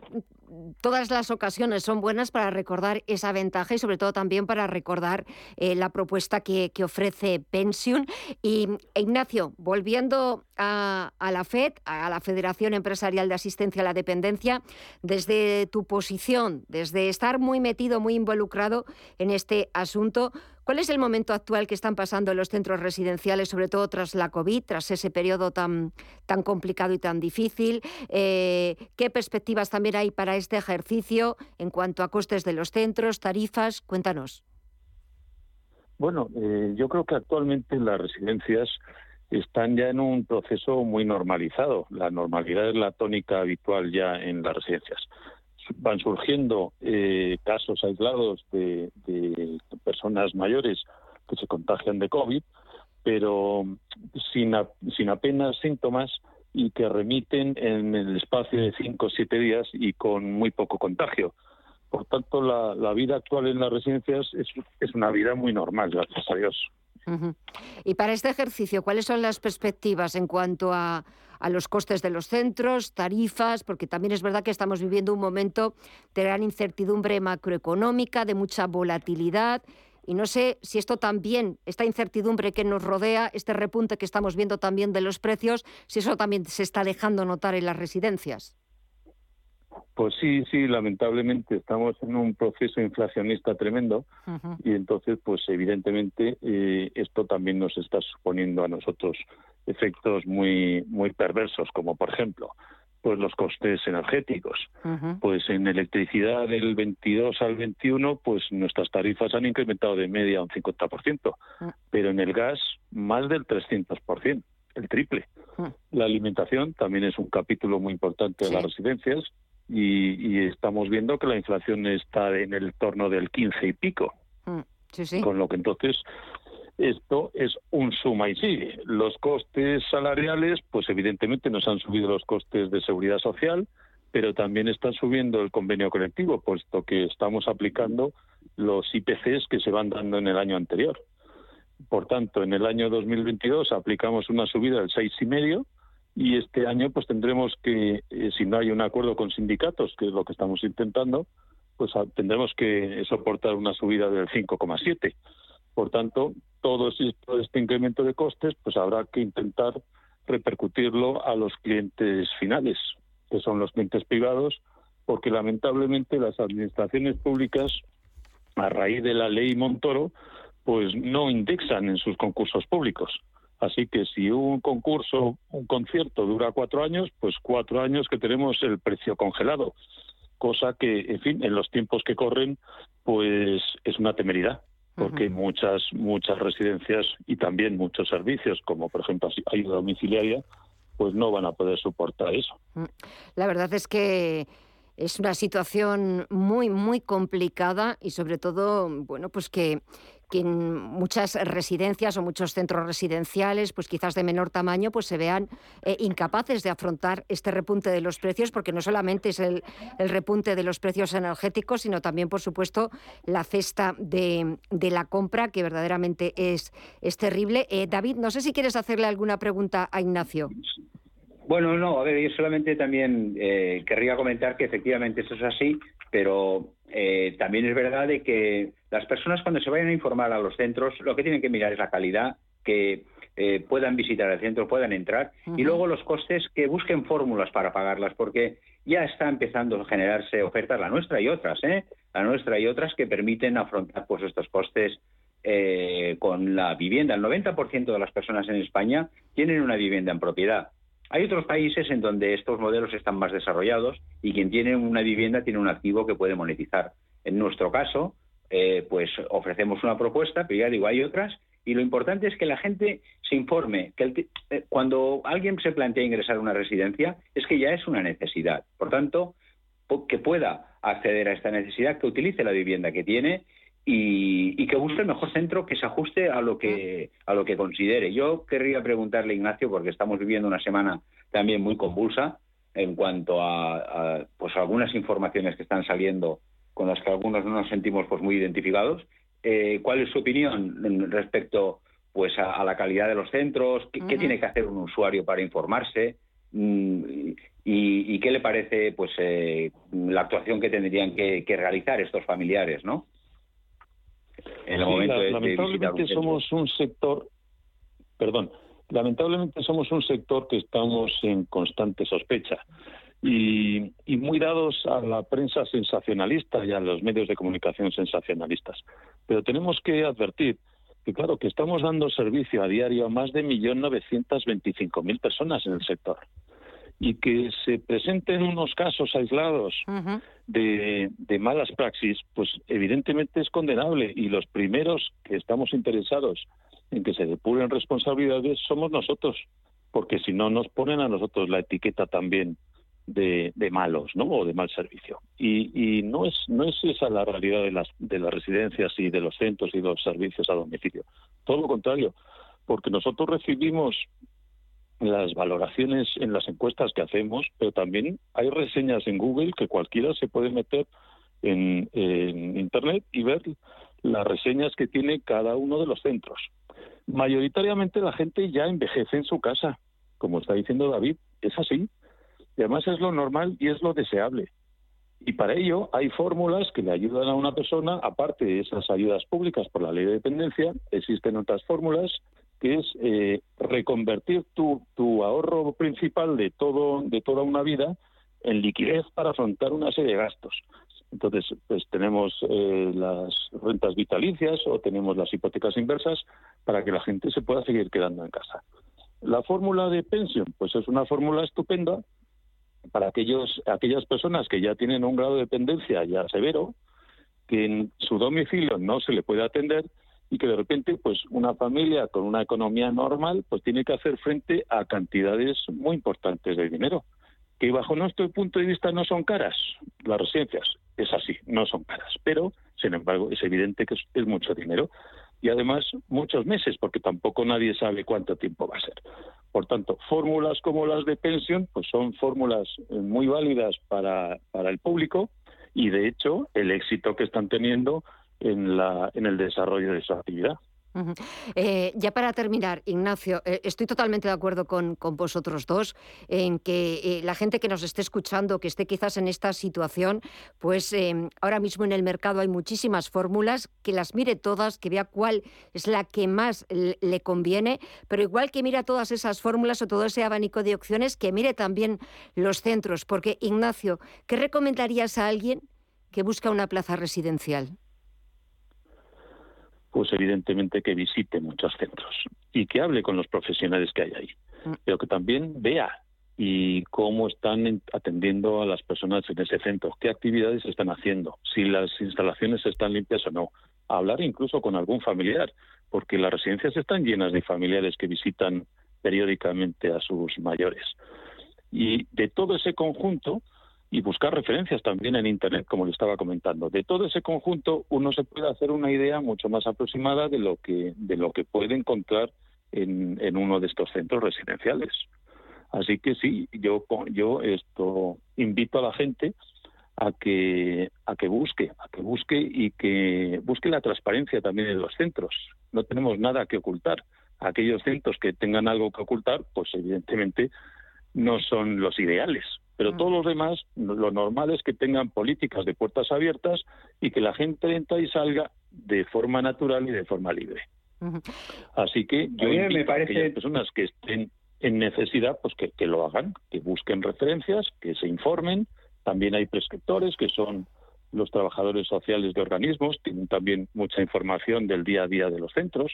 todas las ocasiones son buenas para recordar esa ventaja y sobre todo también para recordar eh, la propuesta que, ofrece Pension. Y Ignacio, volviendo a, la FED, a la Federación Empresarial de Asistencia a la Dependencia, desde tu posición, desde estar muy metido, muy involucrado en este asunto, ¿Cuál es el momento actual que están pasando en los centros residenciales, sobre todo tras la COVID, tras ese periodo tan, tan complicado y tan difícil? Eh, ¿Qué perspectivas también hay para este ejercicio en cuanto a costes de los centros, tarifas? Cuéntanos. Bueno, eh, yo creo que actualmente las residencias están ya en un proceso muy normalizado. La normalidad es la tónica habitual ya en las residencias. Van surgiendo eh, casos aislados de, personas mayores que se contagian de COVID, pero sin, sin apenas síntomas y que remiten en el espacio de cinco o siete días y con muy poco contagio. Por tanto, la, vida actual en las residencias es, es, una vida muy normal, gracias a Dios. Y para este ejercicio, ¿cuáles son las perspectivas en cuanto a, a, los costes de los centros, tarifas? Porque también es verdad que estamos viviendo un momento de gran incertidumbre macroeconómica, de mucha volatilidad. Y no sé si esto también, esta incertidumbre que nos rodea, este repunte que estamos viendo también de los precios, si eso también se está dejando notar en las residencias. Pues sí, sí, lamentablemente estamos en un proceso inflacionista tremendo y entonces, pues evidentemente eh, esto también nos está suponiendo a nosotros efectos muy muy perversos, como por ejemplo pues los costes energéticos. Pues en electricidad del 22 al 21, pues nuestras tarifas han incrementado de media un 50%, ah. pero en el gas más del 300%, el triple. Ah. La alimentación también es un capítulo muy importante de las residencias y, estamos viendo que la inflación está en el torno del 15 y pico. Ah. Con lo que entonces esto es un suma y sigue. Los costes salariales, pues evidentemente nos han subido los costes de seguridad social, pero también están subiendo el convenio colectivo, puesto que estamos aplicando los IPCs que se van dando en el año anterior. Por tanto, en el año 2022 aplicamos una subida del seis y este año pues tendremos que, eh, si no hay un acuerdo con sindicatos, que es lo que estamos intentando, pues tendremos que soportar una subida del 5,7. Por tanto, todo este incremento de costes, pues habrá que intentar repercutirlo a los clientes finales, que son los clientes privados, porque lamentablemente las administraciones públicas, a raíz de la ley Montoro, pues no indexan en sus concursos públicos. Así que si un concurso, un concierto dura cuatro años, pues cuatro años que tenemos el precio congelado, cosa que, en fin, en los tiempos que corren, pues es una temeridad porque muchas muchas residencias y también muchos servicios, como por ejemplo ayuda domiciliaria, pues no van a poder soportar eso. Mm. La verdad es que es una situación muy, muy complicada y sobre todo, bueno, pues que, que muchas residencias o muchos centros residenciales, pues quizás de menor tamaño, pues se vean eh, incapaces de afrontar este repunte de los precios, porque no solamente es el, repunte de los precios energéticos, sino también, por supuesto, la cesta de, la compra, que verdaderamente es, es terrible. Eh, David, no sé si quieres hacerle alguna pregunta a Ignacio. Bueno, no, a ver, yo solamente también eh, querría comentar que efectivamente eso es así, pero eh, también es verdad de que las personas cuando se vayan a informar a los centros, lo que tienen que mirar es la calidad, que eh, puedan visitar el centro, puedan entrar, y luego los costes, que busquen fórmulas para pagarlas, porque ya está empezando a generarse ofertas, la nuestra y otras, ¿eh? La nuestra y otras que permiten afrontar pues estos costes con la vivienda. El 90% de las personas en España tienen una vivienda en propiedad. Hay otros países en donde estos modelos están más desarrollados y quien tiene una vivienda tiene un activo que puede monetizar. En nuestro caso, eh, pues ofrecemos una propuesta, pero ya digo, hay otras, y lo importante es que la gente se informe, que eh, cuando alguien se plantea ingresar a una residencia, es que ya es una necesidad. Por tanto, que pueda acceder a esta necesidad, que utilice la vivienda que tiene y, que busque el mejor centro que se ajuste a lo que a lo que considere. Yo querría preguntarle, Ignacio, porque estamos viviendo una semana también muy convulsa en cuanto a, pues algunas informaciones que están saliendo con las que algunos no nos sentimos pues muy identificados. Eh, ¿Cuál es su opinión respecto pues a, la calidad de los centros? ¿Qué, tiene que hacer un usuario para informarse? Mm, y, qué le parece pues eh, la actuación que tendrían que, realizar estos familiares, ¿no? En el momento de, lamentablemente somos un sector, perdón, lamentablemente somos un sector que estamos en constante sospecha y, muy dados a la prensa sensacionalista y a los medios de comunicación sensacionalistas. Pero tenemos que advertir que, claro, que estamos dando servicio a diario a más de 1.925.000 personas en el sector y que se presenten unos casos aislados de, de, malas praxis, pues evidentemente es condenable y los primeros que estamos interesados en que se depuren responsabilidades somos nosotros, porque si no nos ponen a nosotros la etiqueta también de, de malos, ¿no? O de mal servicio. Y, y, no es no es esa la realidad de las de las residencias y de los centros y los servicios a domicilio. Todo lo contrario, porque nosotros recibimos las valoraciones en las encuestas que hacemos, pero también hay reseñas en Google que cualquiera se puede meter en, Internet y ver las reseñas que tiene cada uno de los centros. Mayoritariamente la gente ya envejece en su casa, como está diciendo David, es así. Y además es lo normal y es lo deseable. Y para ello hay fórmulas que le ayudan a una persona, aparte de esas ayudas públicas por la ley de dependencia, existen otras fórmulas que es eh, reconvertir tu, tu ahorro principal de todo de toda una vida en liquidez para afrontar una serie de gastos. Entonces, pues tenemos eh, las rentas vitalicias o tenemos las hipotecas inversas para que la gente se pueda seguir quedando en casa. La fórmula de pensión, pues es una fórmula estupenda para aquellos, aquellas personas que ya tienen un grado de dependencia ya severo, que en su domicilio no se le puede atender y que de repente pues una familia con una economía normal pues tiene que hacer frente a cantidades muy importantes de dinero que bajo nuestro punto de vista no son caras. Las residencias es así no son caras pero sin embargo es evidente que es, mucho dinero y además muchos meses porque tampoco nadie sabe cuánto tiempo va a ser. Por tanto fórmulas como las de pensión pues son fórmulas eh, muy válidas para para el público y de hecho el éxito que están teniendo en, la, en el desarrollo de su actividad. Eh, ya para terminar, Ignacio, eh, estoy totalmente de acuerdo con, vosotros dos en que eh, la gente que nos esté escuchando, que esté quizás en esta situación, pues ahora mismo en el mercado hay muchísimas fórmulas, que las mire todas, que vea cuál es la que más le conviene, pero igual que mira todas esas fórmulas o todo ese abanico de opciones, que mire también los centros, porque Ignacio, ¿qué recomendarías a alguien que busca una plaza residencial? Pues evidentemente que visite muchos centros y que hable con los profesionales que hay ahí, mm. pero que también vea y cómo están atendiendo a las personas en ese centro, qué actividades están haciendo, si las instalaciones están limpias o no, hablar incluso con algún familiar, porque las residencias están llenas de familiares que visitan periódicamente a sus mayores. Y de todo ese conjunto, y buscar referencias también en Internet, como le estaba comentando. De todo ese conjunto, uno se puede hacer una idea mucho más aproximada de lo que, de lo que puede encontrar en, en uno de estos centros residenciales. Así que sí, yo, yo esto invito a la gente a que, a que busque, a que busque y que busque la transparencia también en los centros. No tenemos nada que ocultar. Aquellos centros que tengan algo que ocultar, pues evidentemente no son los ideales, pero todos los demás, lo normal es que tengan políticas de puertas abiertas y que la gente entra y salga de forma natural y de forma libre. Así que yo invito me parece... a aquellas personas que estén en necesidad, pues que, que lo hagan, que busquen referencias, que se informen. También hay prescriptores que son los trabajadores sociales de organismos, tienen también mucha información del día a día de los centros.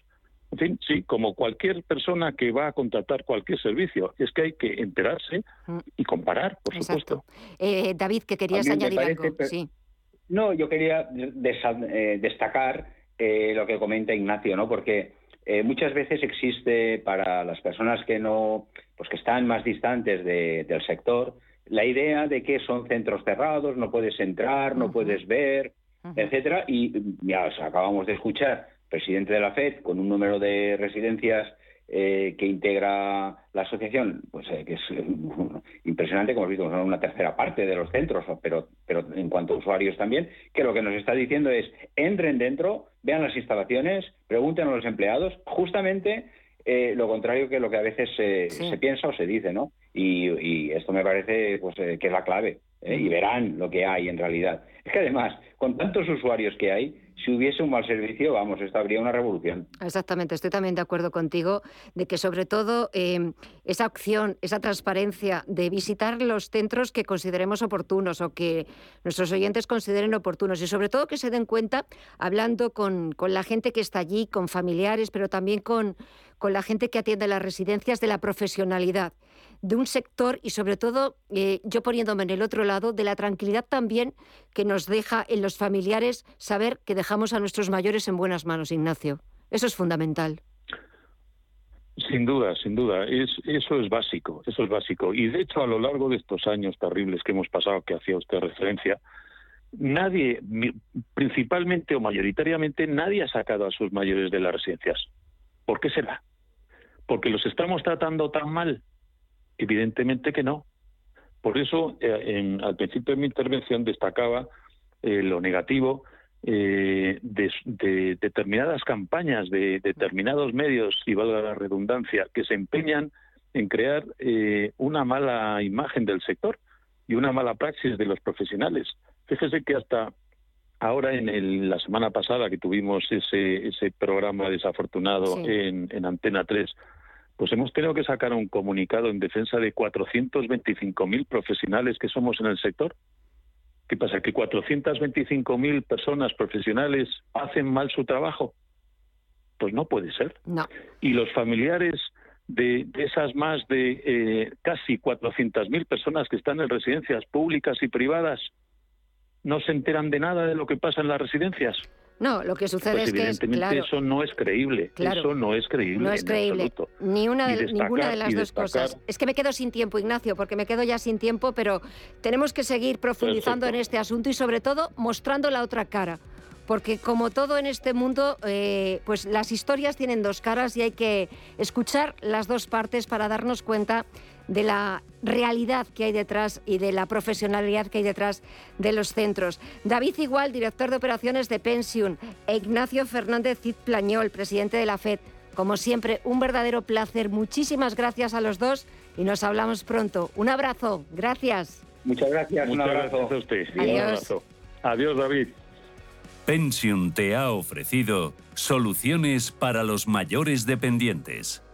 En fin, sí, como cualquier persona que va a contratar cualquier servicio, es que hay que enterarse mm. y comparar, por supuesto. Eh, David, que querías añadir algo. Sí. No, yo quería eh, destacar eh, lo que comenta Ignacio, ¿no? Porque muchas veces existe para las personas que no, pues que están más distantes del sector, la idea de que son centros cerrados, no puedes entrar, no puedes ver, etcétera. Y ya acabamos de escuchar, presidente de la FED, con un número de residencias eh, que integra la asociación, pues eh, que es eh, impresionante, como hemos visto, son una tercera parte de los centros, pero, pero en cuanto a usuarios también, que lo que nos está diciendo es entren dentro, vean las instalaciones, pregunten a los empleados, justamente lo contrario que lo que a veces se piensa o se dice, ¿no? Y, esto me parece pues que es la clave. y verán lo que hay en realidad. Es que además, con tantos usuarios que hay, si hubiese un mal servicio, vamos, esto habría una revolución. Exactamente, estoy también de acuerdo contigo de que sobre todo em, esa opción, esa transparencia de visitar los centros que consideremos oportunos o que nuestros oyentes consideren oportunos y sobre todo que se den cuenta, hablando con, con la gente que está allí, con familiares, pero también con, con la gente que atiende las residencias, de la profesionalidad de un sector y sobre todo, eh, yo poniéndome en el otro lado, de la tranquilidad también que nos deja en los familiares saber que dejamos a nuestros mayores en buenas manos, Ignacio. Eso es fundamental. Sin duda, sin duda. Es, eso es básico, eso es básico. Y de hecho, a lo largo de estos años terribles que hemos pasado, que hacía usted referencia, nadie, principalmente o mayoritariamente, nadie ha sacado a sus mayores de las residencias. ¿Por qué será? ¿Porque los estamos tratando tan mal? Evidentemente que no. Por eso, eh, al principio de mi intervención destacaba eh, lo negativo eh, de, determinadas campañas, de determinados medios, y valga la redundancia, que se empeñan en crear una mala imagen del sector y una mala praxis de los profesionales. Fíjese que hasta ahora, en la semana pasada que tuvimos ese, ese programa desafortunado en, en Antena 3, pues hemos tenido que sacar un comunicado en defensa de 425.000 profesionales que somos en el sector. ¿Qué pasa? ¿Que 425.000 personas profesionales hacen mal su trabajo? Pues no puede ser. No. Y los familiares de, esas más de eh, casi 400.000 personas que están en residencias públicas y privadas no se enteran de nada de lo que pasa en las residencias. No, lo que sucede pues es que evidentemente eso no es creíble. Eso no es creíble. No es creíble. Ni una de, ninguna de las dos cosas. Es que me quedo sin tiempo, Ignacio, porque me quedo ya sin tiempo, pero tenemos que seguir profundizando en este asunto y sobre todo mostrando la otra cara. Porque como todo en este mundo, eh, pues las historias tienen dos caras y hay que escuchar las dos partes para darnos cuenta de la realidad que hay detrás y de la profesionalidad que hay detrás de los centros. David Igual, director de operaciones de Pensión, e Ignacio Fernández Cid Plañol, presidente de la FED. Como siempre, un verdadero placer. Muchísimas gracias a los dos y nos hablamos pronto. Un abrazo. Gracias. Muchas gracias. un abrazo. a usted. Adiós. Un abrazo. Adiós, David. Pension te ha ofrecido soluciones para los mayores dependientes.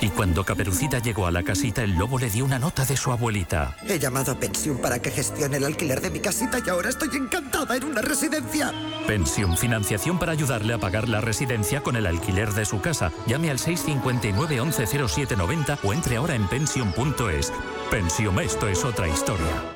Y cuando Caperucita llegó a la casita, el lobo le dio una nota de su abuelita. He llamado a Pensión para que gestione el alquiler de mi casita y ahora estoy encantada en una residencia. Pensión, financiación para ayudarle a pagar la residencia con el alquiler de su casa. Llame al 659 110790 o entre ahora en pensión.es. Pensión, esto es otra historia.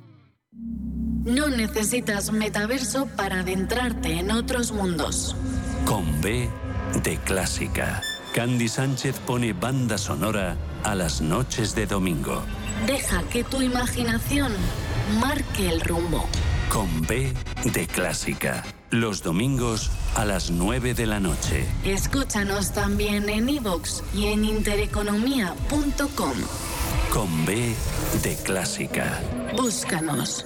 No necesitas metaverso para adentrarte en otros mundos con B de clásica. Candy Sánchez pone banda sonora a las noches de domingo. Deja que tu imaginación marque el rumbo. Con B de clásica. Los domingos a las 9 de la noche. Escúchanos también en iVoox y en intereconomía.com. Con B de Clásica. Búscanos.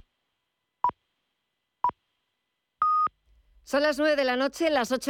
Son las 9 de la noche, las 8 en